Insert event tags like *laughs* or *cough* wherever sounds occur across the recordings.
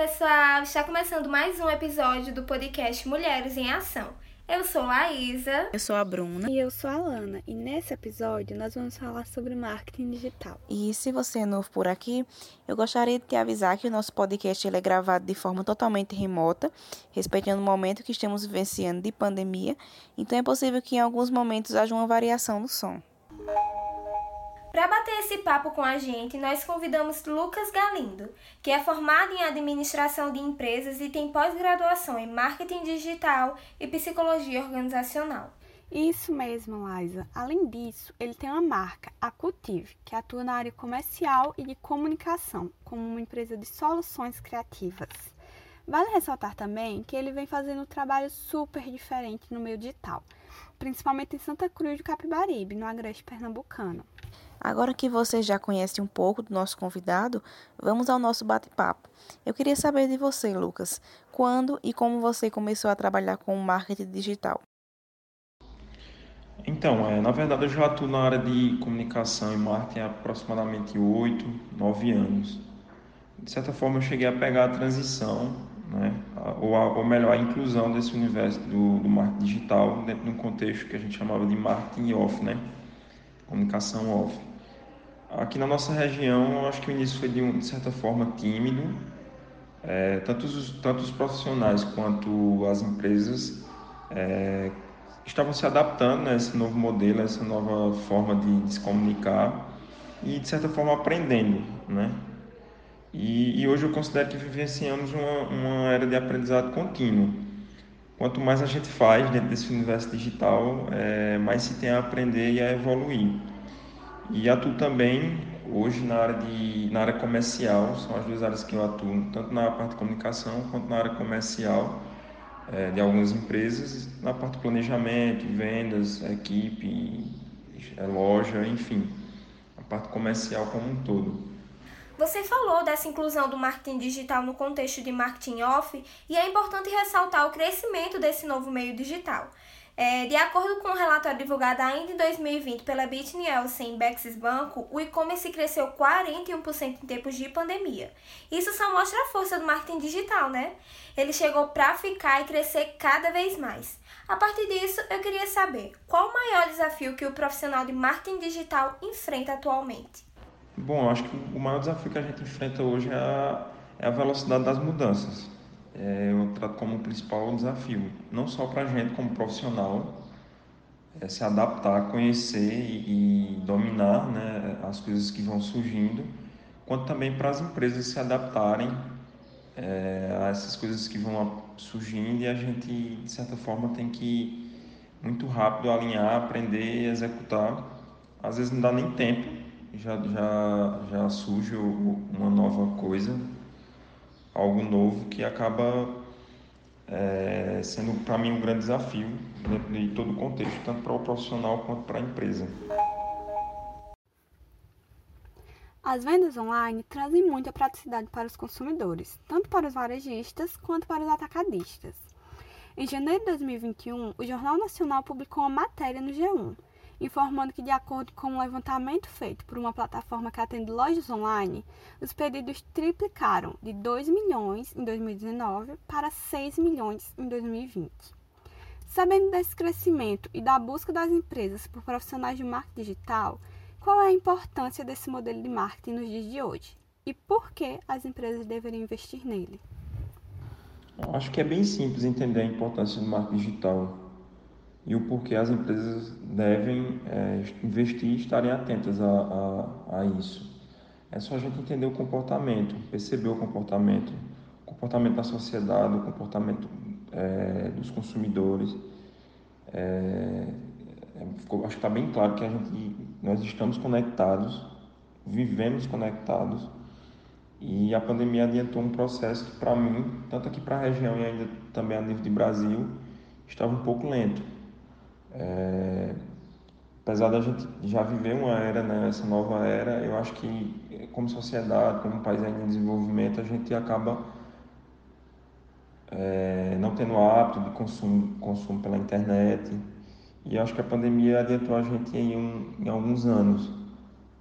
pessoal! Está começando mais um episódio do podcast Mulheres em Ação. Eu sou Laísa. Eu sou a Bruna. E eu sou a Lana. E nesse episódio nós vamos falar sobre marketing digital. E se você é novo por aqui, eu gostaria de te avisar que o nosso podcast é gravado de forma totalmente remota, respeitando o momento que estamos vivenciando de pandemia. Então é possível que em alguns momentos haja uma variação no som. Para bater esse papo com a gente, nós convidamos Lucas Galindo, que é formado em administração de empresas e tem pós-graduação em marketing digital e psicologia organizacional. Isso mesmo, Liza. Além disso, ele tem uma marca, a Cultive, que atua na área comercial e de comunicação, como uma empresa de soluções criativas. Vale ressaltar também que ele vem fazendo um trabalho super diferente no meio digital, principalmente em Santa Cruz do Capibaribe, no Agreste Pernambucano. Agora que você já conhece um pouco do nosso convidado, vamos ao nosso bate-papo. Eu queria saber de você, Lucas, quando e como você começou a trabalhar com marketing digital? Então, é, na verdade, eu já atuo na área de comunicação e marketing há aproximadamente 8, 9 anos. De certa forma, eu cheguei a pegar a transição, né, ou, a, ou melhor, a inclusão desse universo do, do marketing digital dentro de um contexto que a gente chamava de marketing off, né, comunicação off. Aqui na nossa região, eu acho que o início foi de, de certa forma tímido. É, tanto, os, tanto os profissionais quanto as empresas é, estavam se adaptando a esse novo modelo, a essa nova forma de, de, se comunicar e, de certa forma, aprendendo, né? E, e hoje eu considero que vivenciamos uma, uma era de aprendizado contínuo. Quanto mais a gente faz dentro desse universo digital, é, mais se tem a aprender e a evoluir. E atuo também hoje na área, de, na área comercial, são as duas áreas que eu atuo, tanto na parte de comunicação quanto na área comercial é, de algumas empresas, na parte de planejamento, vendas, equipe, é, loja, enfim, a parte comercial como um todo. Você falou dessa inclusão do marketing digital no contexto de marketing off e é importante ressaltar o crescimento desse novo meio digital. É, de acordo com um relatório divulgado ainda em 2020 pela Bit Nielsen e Bexis Banco, o e-commerce cresceu 41% em tempos de pandemia. Isso só mostra a força do marketing digital, né? Ele chegou para ficar e crescer cada vez mais. A partir disso, eu queria saber qual o maior desafio que o profissional de marketing digital enfrenta atualmente. Bom, acho que o maior desafio que a gente enfrenta hoje é a, é a velocidade das mudanças é, eu trato como o principal desafio, não só para a gente como profissional, é se adaptar, conhecer e, e dominar né, as coisas que vão surgindo, quanto também para as empresas se adaptarem é, a essas coisas que vão surgindo e a gente, de certa forma, tem que muito rápido alinhar, aprender e executar. Às vezes não dá nem tempo, já, já, já surge uma nova coisa algo novo que acaba é, sendo para mim um grande desafio dentro de todo o contexto, tanto para o profissional quanto para a empresa. As vendas online trazem muita praticidade para os consumidores, tanto para os varejistas quanto para os atacadistas. Em janeiro de 2021, o Jornal Nacional publicou uma matéria no G1 informando que, de acordo com um levantamento feito por uma plataforma que atende lojas online, os pedidos triplicaram de 2 milhões em 2019 para 6 milhões em 2020. Sabendo desse crescimento e da busca das empresas por profissionais de marketing digital, qual é a importância desse modelo de marketing nos dias de hoje? E por que as empresas deveriam investir nele? Acho que é bem simples entender a importância do marketing digital e o porquê as empresas devem é, investir e estarem atentas a, a, a, isso. É só a gente entender o comportamento, perceber o comportamento, o comportamento da sociedade, o comportamento é, dos consumidores. É, é ficou, acho que está bem claro que a gente, nós estamos conectados, vivemos conectados e a pandemia adiantou um processo que para mim, tanto aqui para a região e ainda também a nível de Brasil, estava um pouco lento é, apesar da gente já viver uma era, né, essa nova era, eu acho que como sociedade, como país em desenvolvimento, a gente acaba é, não tendo hábito de consumo, consumo pela internet. E acho que a pandemia adiantou a gente em, um, em alguns anos.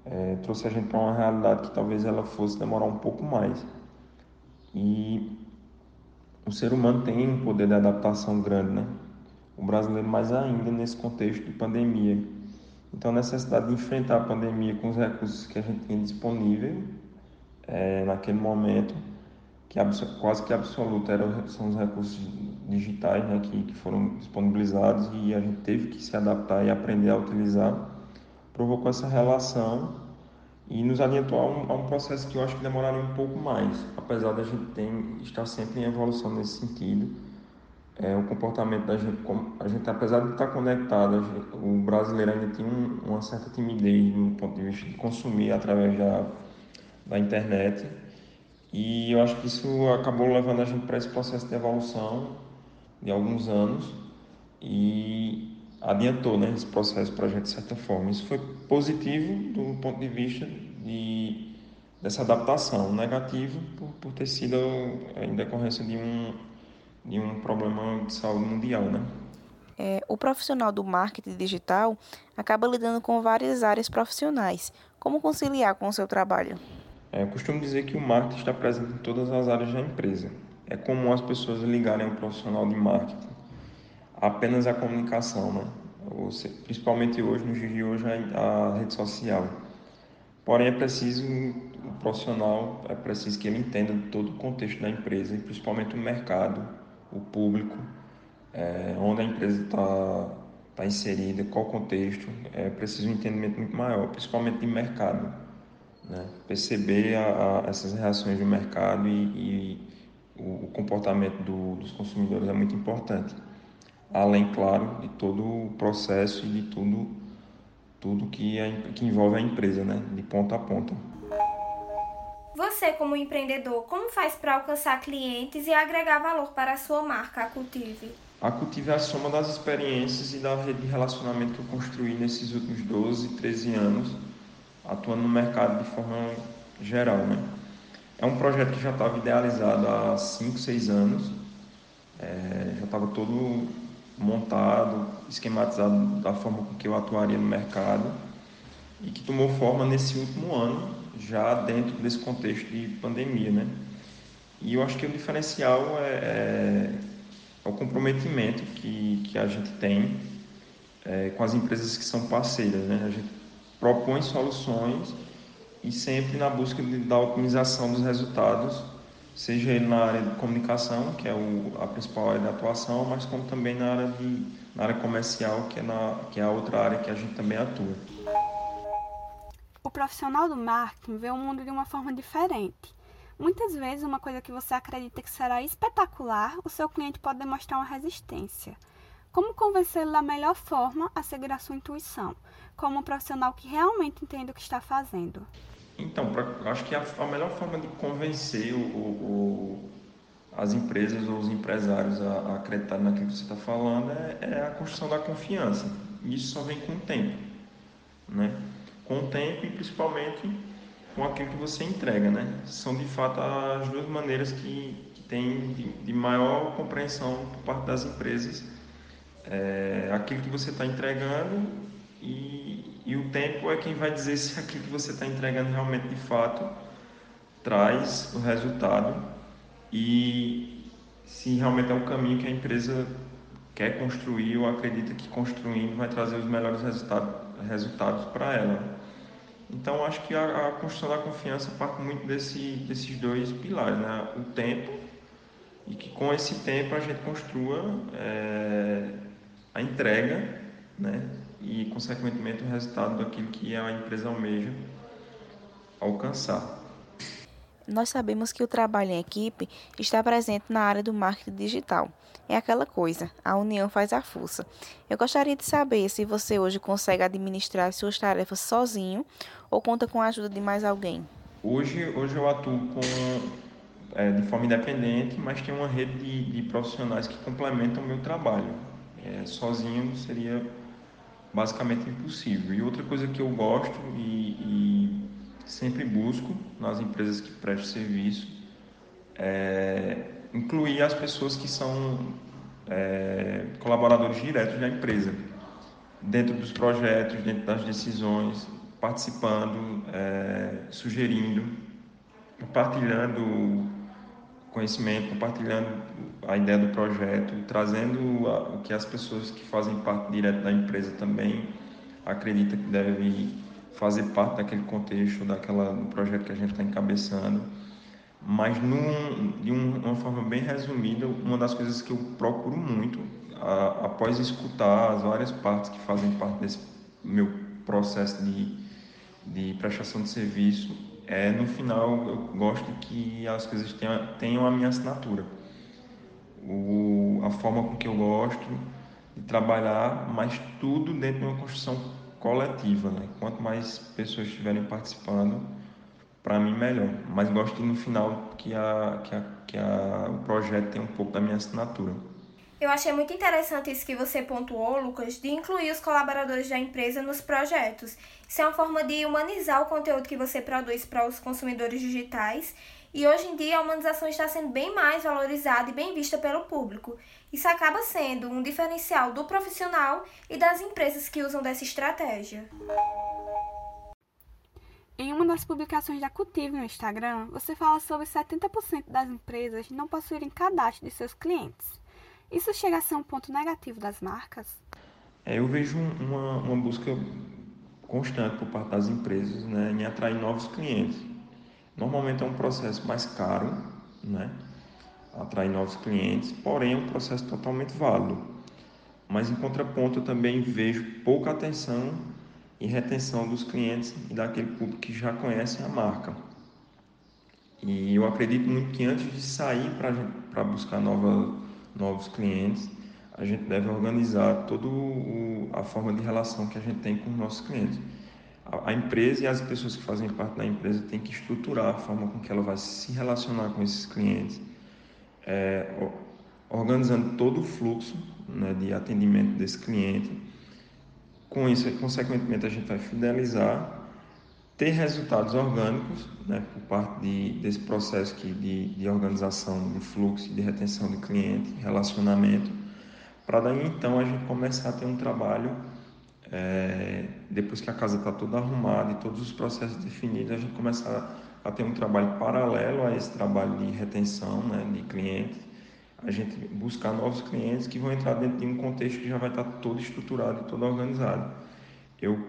É, trouxe a gente para uma realidade que talvez ela fosse demorar um pouco mais. E o ser humano tem um poder de adaptação grande, né? O brasileiro mais ainda nesse contexto de pandemia. Então, a necessidade de enfrentar a pandemia com os recursos que a gente tinha disponível é, naquele momento, que quase que absoluto eram, são os recursos digitais né, que, que foram disponibilizados e a gente teve que se adaptar e aprender a utilizar, provocou essa relação e nos adiantou a um, a um processo que eu acho que demoraria um pouco mais, apesar da gente ter, estar sempre em evolução nesse sentido. É, o comportamento da gente, a gente apesar de estar conectado, gente, o brasileiro ainda tinha um, uma certa timidez no ponto de vista de consumir através da, da internet. E eu acho que isso acabou levando a gente para esse processo de evolução de alguns anos e adiantou né, esse processo para a gente de certa forma. Isso foi positivo do ponto de vista de, dessa adaptação, negativo por, por ter sido em decorrência de um, de um problema de saúde mundial. Né? É, o profissional do marketing digital acaba lidando com várias áreas profissionais. Como conciliar com o seu trabalho? É, eu costumo dizer que o marketing está presente em todas as áreas da empresa. É comum as pessoas ligarem um profissional de marketing apenas à comunicação, né? Principalmente hoje, no dia de hoje, a, a rede social. Porém, é preciso o profissional, é preciso que ele entenda todo o contexto da empresa, e principalmente o mercado, o público, é, onde a empresa está tá inserida, qual contexto. É preciso um entendimento muito maior, principalmente de mercado. Né? Perceber a, a, essas reações do mercado e, e o, o, comportamento do, dos consumidores é muito importante. Além, claro, de todo o processo e de tudo, tudo que, é, que envolve a empresa, né? de ponta a ponta. Você, como empreendedor, como faz para alcançar clientes e agregar valor para a sua marca, a Cultive? A Cultive é a soma das experiências e da rede de relacionamento que eu construí nesses últimos 12, 13 anos atuando no mercado de forma geral. Né? É um projeto que já estava idealizado há 5, 6 anos, é, já estava todo montado, esquematizado da forma com que eu atuaria no mercado e que tomou forma nesse último ano, já dentro desse contexto de pandemia. Né? E eu acho que o diferencial é, é, é o comprometimento que, que a gente tem é, com as empresas que são parceiras. Né? A gente propõe soluções e sempre na busca de, da otimização dos resultados, seja ele na área de comunicação, que é o, a principal área de atuação, mas como também na área, de, na área comercial, que é, na, que é a outra área que a gente também atua. O profissional do marketing vê o mundo de uma forma diferente. Muitas vezes, uma coisa que você acredita que será espetacular, o seu cliente pode demonstrar uma resistência. Como convencê-lo da melhor forma a seguir a sua intuição, como um profissional que realmente entende o que está fazendo? Então, pra, acho que a, a, melhor forma de convencer o, o, as empresas ou os empresários a, a acreditar naquilo que você está falando é, é, a construção da confiança. E isso só vem com o tempo. Né? Com o tempo e principalmente com aquilo que você entrega. Né? São de fato as duas maneiras que, que tem de, de maior compreensão por parte das empresas é, aquilo que você está entregando e, e, o tempo é quem vai dizer *laughs* se aquilo que você está entregando realmente de fato traz o resultado e se realmente é o caminho que a empresa quer construir ou acredita que construindo vai trazer os melhores resultado, resultados para ela. Então acho que a, a, construção da confiança parte muito desse, desses dois pilares, né? o tempo e que com esse tempo a gente construa é, a entrega, né? E consequentemente o resultado daquilo que a empresa almeja alcançar. Nós sabemos que o trabalho em equipe está presente na área do marketing digital. É aquela coisa, a união faz a força. Eu gostaria de saber se você hoje consegue administrar suas tarefas sozinho ou conta com a ajuda de mais alguém. Hoje, hoje eu atuo com, é, de forma independente, mas tem uma rede de, de profissionais que complementam o meu trabalho é, sozinho seria basicamente impossível. E outra coisa que eu gosto e, e sempre busco nas empresas que prestam serviço é incluir as pessoas que são é, colaboradores diretos da empresa, dentro dos projetos, dentro das decisões, participando, é, sugerindo, compartilhando conhecimento, compartilhando a ideia do projeto, trazendo o que as pessoas que fazem parte direto da empresa também acreditam que deve fazer parte daquele contexto, daquela do projeto que a gente está encabeçando. Mas num, de um, uma forma bem resumida, uma das coisas que eu procuro muito, a, após escutar as várias partes que fazem parte desse meu processo de, de prestação de serviço, é no final eu gosto que as coisas tenham, tenham a minha assinatura. O, a forma com que eu gosto de trabalhar, mas tudo dentro de uma construção coletiva. Né? Quanto mais pessoas estiverem participando, para mim melhor. Mas gosto no final que, a, que, a, que a, o projeto tenha um pouco da minha assinatura. Eu achei muito interessante isso que você pontuou, Lucas, de incluir os colaboradores da empresa nos projetos. Isso é uma forma de humanizar o conteúdo que você produz para os consumidores digitais. E hoje em dia a humanização está sendo bem mais valorizada e bem vista pelo público. Isso acaba sendo um diferencial do profissional e das empresas que usam dessa estratégia. Em uma das publicações da Cultive no Instagram, você fala sobre 70% das empresas não possuírem cadastro de seus clientes. Isso chega a ser um ponto negativo das marcas? É, eu vejo uma, uma busca constante por parte das empresas né, em atrair novos clientes. Normalmente é um processo mais caro, né, atrair novos clientes, porém é um processo totalmente válido. Mas em contraponto eu também vejo pouca atenção e retenção dos clientes e daquele público que já conhece a marca. E eu acredito muito que antes de sair para buscar nova, novos clientes, a gente deve organizar toda a forma de relação que a gente tem com os nossos clientes. A, empresa e as pessoas que fazem parte da empresa têm que estruturar a forma com que ela vai se relacionar com esses clientes, é, organizando todo o fluxo né, de atendimento desse cliente. Com isso, consequentemente, a gente vai fidelizar ter resultados orgânicos né, por parte de, desse processo aqui de, de organização de fluxo, de retenção de cliente, relacionamento, para daí então a gente começar a ter um trabalho, é, depois que a casa está toda arrumada e todos os processos definidos, a gente começar a ter um trabalho paralelo a esse trabalho de retenção né, de clientes, a gente buscar novos clientes que vão entrar dentro de um contexto que já vai estar tá todo estruturado e todo organizado. Eu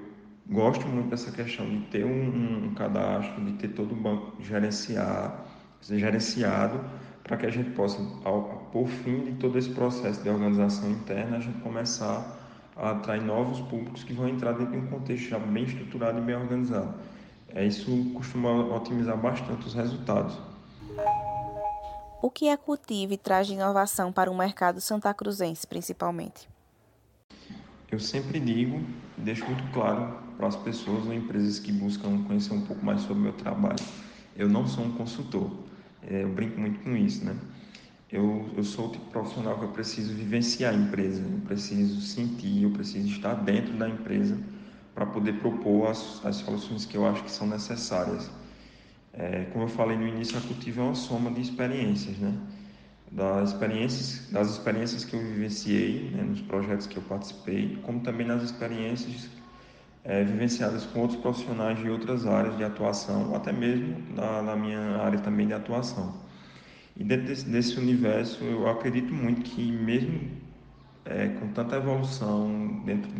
gosto muito dessa questão de ter um, um cadastro, de ter todo o banco gerenciar, gerenciado, para que a gente possa, ao, por fim de todo esse processo de organização interna, a gente começar a atrair novos públicos que vão entrar dentro de um contexto já bem estruturado e bem organizado. É, isso costuma otimizar bastante os resultados. O que a Cultive traz de inovação para o mercado santacruzense, principalmente? Eu sempre digo, deixo muito claro para as pessoas ou empresas que buscam conhecer um pouco mais sobre o meu trabalho. Eu não sou um consultor, é, eu brinco muito com isso, né? Eu, eu sou o tipo profissional que eu preciso vivenciar a empresa, eu preciso sentir, eu preciso estar dentro da empresa para poder propor as, as soluções que eu acho que são necessárias. É, como eu falei no início, a Cultiva é uma soma de experiências, né? das experiências, das experiências que eu vivenciei né, nos projetos que eu participei, como também nas experiências é, vivenciadas com outros profissionais de outras áreas de atuação, ou até mesmo na, na minha área também de atuação. E dentro desse, desse universo, eu acredito muito que mesmo é, com tanta evolução dentro,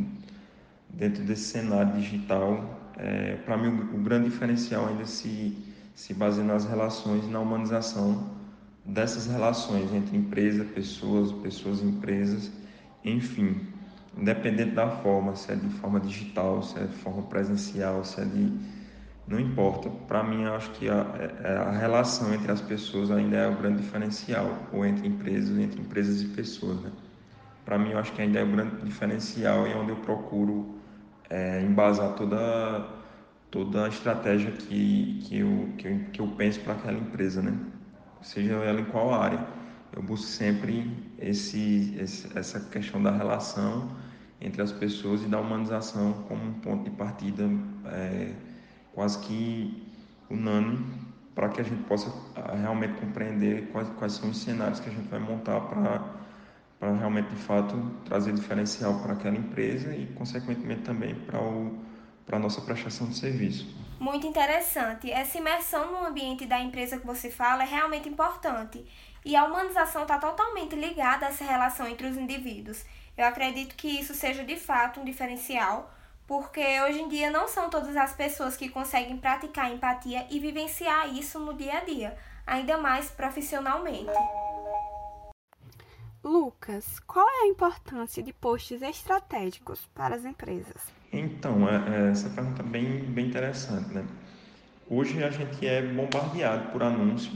dentro desse cenário digital, é, para mim o, o grande diferencial ainda se, se baseia nas relações e na humanização dessas relações entre empresa, pessoas, pessoas, empresas, enfim, independente da forma, se é de forma digital, se é de forma presencial, se é de não importa. Para mim, eu acho que a, é, a, relação entre as pessoas ainda é o grande diferencial, ou entre empresas, entre empresas e pessoas, né? Para mim, eu acho que ainda é o grande diferencial e é onde eu procuro é, embasar toda toda a estratégia que, que, eu, que, eu, que eu penso para aquela empresa, né? seja ela em qual área. Eu busco sempre esse, esse, essa questão da relação entre as pessoas e da humanização como um ponto de partida é, quase que unânime para que a gente possa ah, realmente compreender quais, quais são os cenários que a gente vai montar para para realmente de fato trazer diferencial para aquela empresa e consequentemente também para o para a nossa prestação de serviço. Muito interessante. Essa imersão no ambiente da empresa que você fala é realmente importante. E a humanização está totalmente ligada a essa relação entre os indivíduos. Eu acredito que isso seja de fato um diferencial, porque hoje em dia não são todas as pessoas que conseguem praticar empatia e vivenciar isso no dia a dia, ainda mais profissionalmente. Lucas, qual é a importância de posts estratégicos para as empresas? Então, é, é, essa pergunta é bem, bem interessante, né? Hoje a gente é bombardeado por anúncio,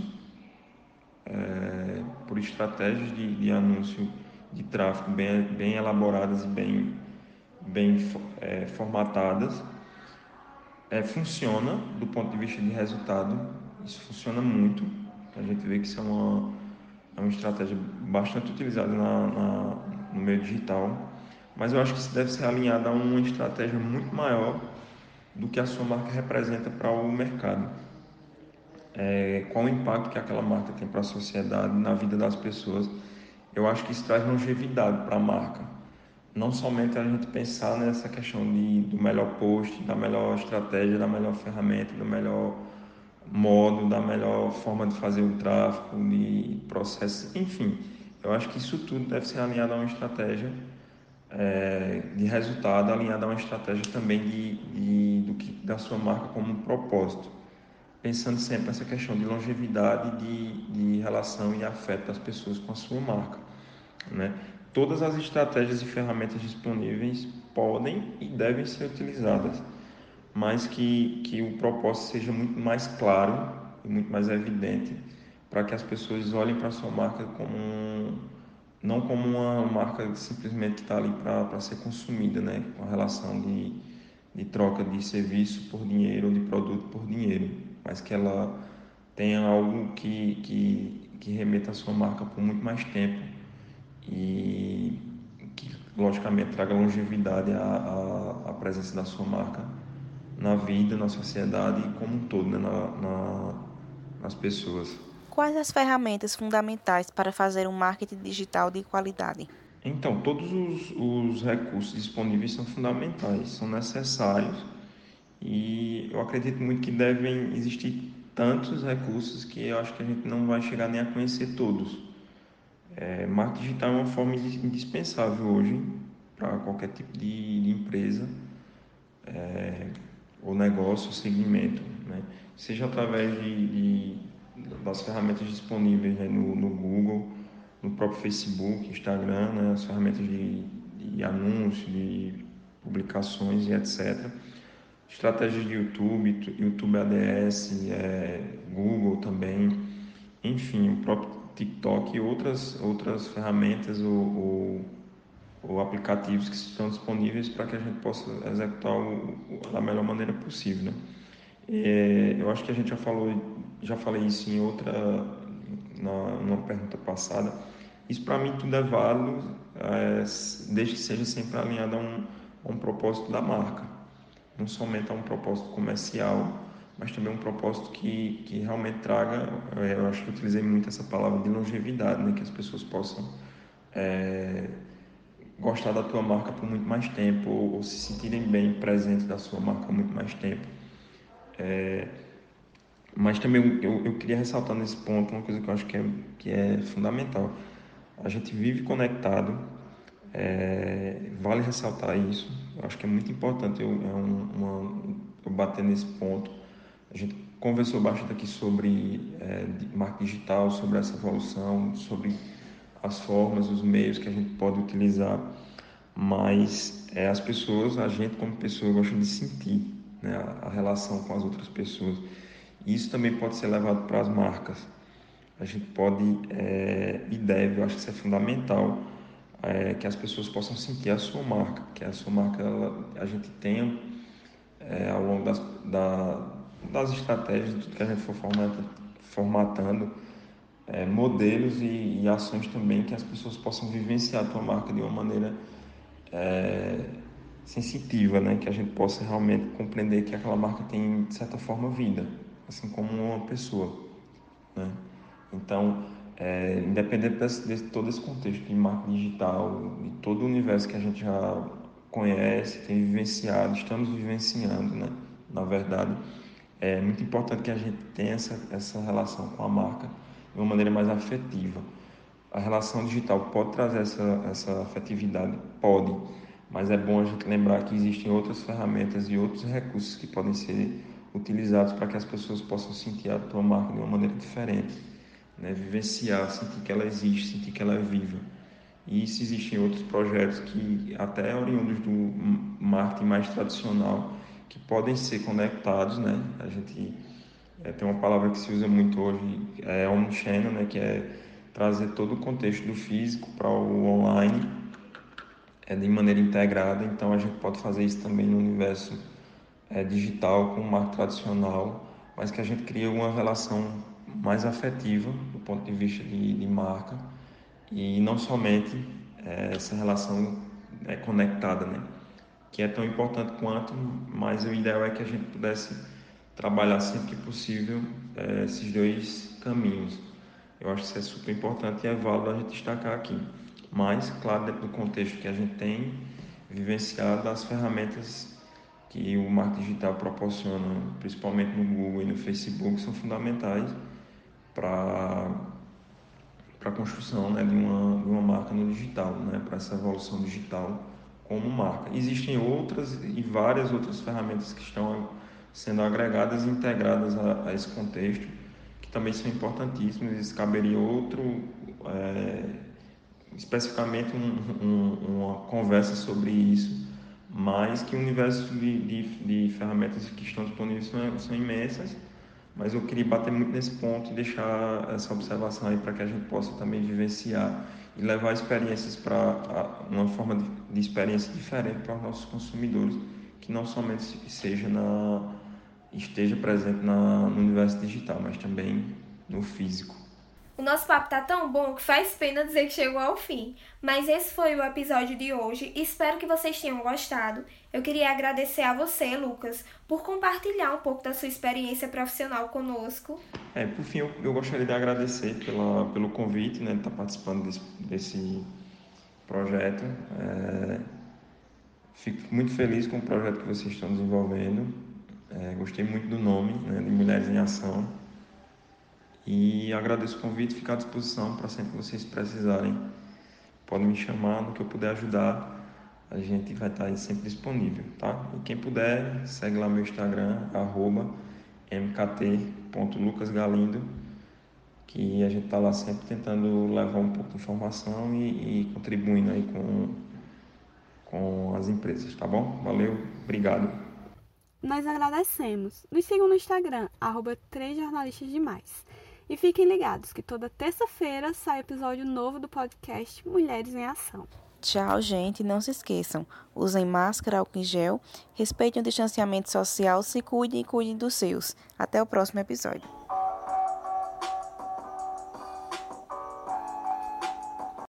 é, por estratégias de, de, anúncio de tráfego bem, bem elaboradas e bem, bem é, formatadas. É, funciona do ponto de vista de resultado, isso funciona muito. A gente vê que isso é uma, é uma estratégia bastante utilizada na, na no meio digital mas eu acho que isso deve ser alinhado a uma estratégia muito maior do que a sua marca representa para o mercado. É, qual o impacto que aquela marca tem para a sociedade, na vida das pessoas. Eu acho que isso traz longevidade para a marca. Não somente a gente pensar nessa questão de, do melhor post, da melhor estratégia, da melhor ferramenta, do melhor modo, da melhor forma de fazer o tráfego, de processo, enfim. Eu acho que isso tudo deve ser alinhado a uma estratégia é, de resultado alinhado a uma estratégia também de, de, do que, da sua marca como um propósito. Pensando sempre nessa questão de longevidade, de, de relação e afeto das pessoas com a sua marca. Né? Todas as estratégias e ferramentas disponíveis podem e devem ser utilizadas, mas que, que o propósito seja muito mais claro e muito mais evidente para que as pessoas olhem para a sua marca como um, não como uma marca que simplesmente está ali para ser consumida, né? Com a relação de, de troca de serviço por dinheiro ou de produto por dinheiro, mas que ela tenha algo que, que, que remeta a sua marca por muito mais tempo e que, logicamente, traga longevidade à, à, à presença da sua marca na vida, na sociedade e como um todo, né? na, na, nas pessoas. Quais as ferramentas fundamentais para fazer um marketing digital de qualidade? Então, todos os, os recursos disponíveis são fundamentais, são necessários e eu acredito muito que devem existir tantos recursos que eu acho que a gente não vai chegar nem a conhecer todos. É, marketing digital é uma forma indispensável hoje para qualquer tipo de, de empresa é, ou negócio, segmento, né? seja através de, de das ferramentas disponíveis né, no, no, Google, no próprio Facebook, Instagram, né, as ferramentas de, de anúncio, de publicações e etc. Estratégias de YouTube, YouTube ADS, é, Google também, enfim, o próprio TikTok e outras, outras ferramentas ou, ou, ou aplicativos que estão disponíveis para que a gente possa executar o, o, da melhor maneira possível. Né? É, eu acho que a gente já falou já falei isso em outra, na, numa pergunta passada. Isso para mim tudo é válido, é, desde que seja sempre alinhado a um, a um propósito da marca, não somente a um propósito comercial, mas também um propósito que, que realmente traga, é, eu acho que utilizei muito essa palavra de longevidade, né? que as pessoas possam é, gostar da tua marca por muito mais tempo ou, ou, se sentirem bem presentes da sua marca por muito mais tempo. É, mas também eu, eu queria ressaltar nesse ponto uma coisa que eu acho que é, que é fundamental. A gente vive conectado, é, vale ressaltar isso. Eu acho que é muito importante eu, é um, uma, eu bater nesse ponto. A gente conversou bastante aqui sobre é, marketing digital, sobre essa evolução, sobre as formas, os meios que a gente pode utilizar, mas é, as pessoas, a gente como pessoa, gosta de sentir né, a, relação com as outras pessoas. Isso também pode ser levado para as marcas. A gente pode é, e deve, eu acho que isso é fundamental, é, que as pessoas possam sentir a sua marca, que a sua marca ela, a gente tenha é, ao longo das, da, das estratégias, tudo que a gente for formatando, é, modelos e, e, ações também que as pessoas possam vivenciar a tua marca de uma maneira é, sensitiva, né? que a gente possa realmente compreender que aquela marca tem, de certa forma, vida assim como uma pessoa. Né? Então, é, independente desse, de todo esse contexto de marketing digital, de todo o universo que a gente já conhece, tem vivenciado, estamos vivenciando, né? Na verdade, é muito importante que a gente tenha essa, essa relação com a marca de uma maneira mais afetiva. A relação digital pode trazer essa, essa afetividade? Pode, mas é bom a gente lembrar que existem outras ferramentas e outros recursos que podem ser utilizados para que as pessoas possam sentir a tua marca de uma maneira diferente, né? vivenciar, sentir que ela existe, sentir que ela é viva. E isso existem outros projetos que até oriundos do marketing mais tradicional que podem ser conectados, né? A gente é, tem uma palavra que se usa muito hoje, é omnichannel, né? Que é trazer todo o contexto do físico para o online é, de maneira integrada. Então a gente pode fazer isso também no universo é, digital com o marketing tradicional, mas que a gente cria uma relação mais afetiva do ponto de vista de, de marca e não somente é, essa relação é, conectada, né? Que é tão importante quanto, mas o ideal é que a gente pudesse trabalhar sempre que possível é, esses dois caminhos. Eu acho que isso é super importante e é válido a gente destacar aqui. Mas, claro, dentro do contexto que a gente tem vivenciado, as ferramentas que o marketing digital proporciona, principalmente no Google e no Facebook, são fundamentais para para a construção né, de, uma, de uma marca no digital, né, para essa evolução digital como marca. Existem outras e várias outras ferramentas que estão sendo agregadas e integradas a, a esse contexto, que também são importantíssimas. Isso caberia outro, é, especificamente um, um, uma conversa sobre isso, mas que o universo de, de, de ferramentas que estão disponíveis são, são imensas mas eu queria bater muito nesse ponto e deixar essa observação aí para que a gente possa também vivenciar e levar experiências para uma forma de, de experiência diferente para os nossos consumidores, que não somente seja na esteja presente na, no universo digital, mas também no físico. O nosso papo tá tão bom que faz pena dizer que chegou ao fim. Mas esse foi o episódio de hoje. Espero que vocês tenham gostado. Eu queria agradecer a você, Lucas, por compartilhar um pouco da sua experiência profissional conosco. É, por fim, eu, eu gostaria de agradecer pela, pelo convite, né, de estar participando desse, desse projeto. É, fico muito feliz com o projeto que vocês estão desenvolvendo. É, gostei muito do nome, né, de Mulheres em Ação e agradeço o convite, fico à disposição para sempre que vocês precisarem. Podem me chamar no que eu puder ajudar. A gente vai estar sempre disponível, tá? E quem puder, segue lá meu Instagram, arroba mkt.lucasgalindo, que a gente está lá sempre tentando levar um pouco de informação e, e contribuindo aí com, com as empresas, tá bom? Valeu, obrigado. Nós agradecemos. Nos sigam no Instagram, arroba 3 jornalistas demais. E fiquem ligados que toda terça-feira sai episódio novo do podcast Mulheres em Ação. Tchau, gente. Não se esqueçam. Usem máscara, álcool em gel, respeitem o distanciamento social, se cuidem e cuidem dos seus. Até o próximo episódio.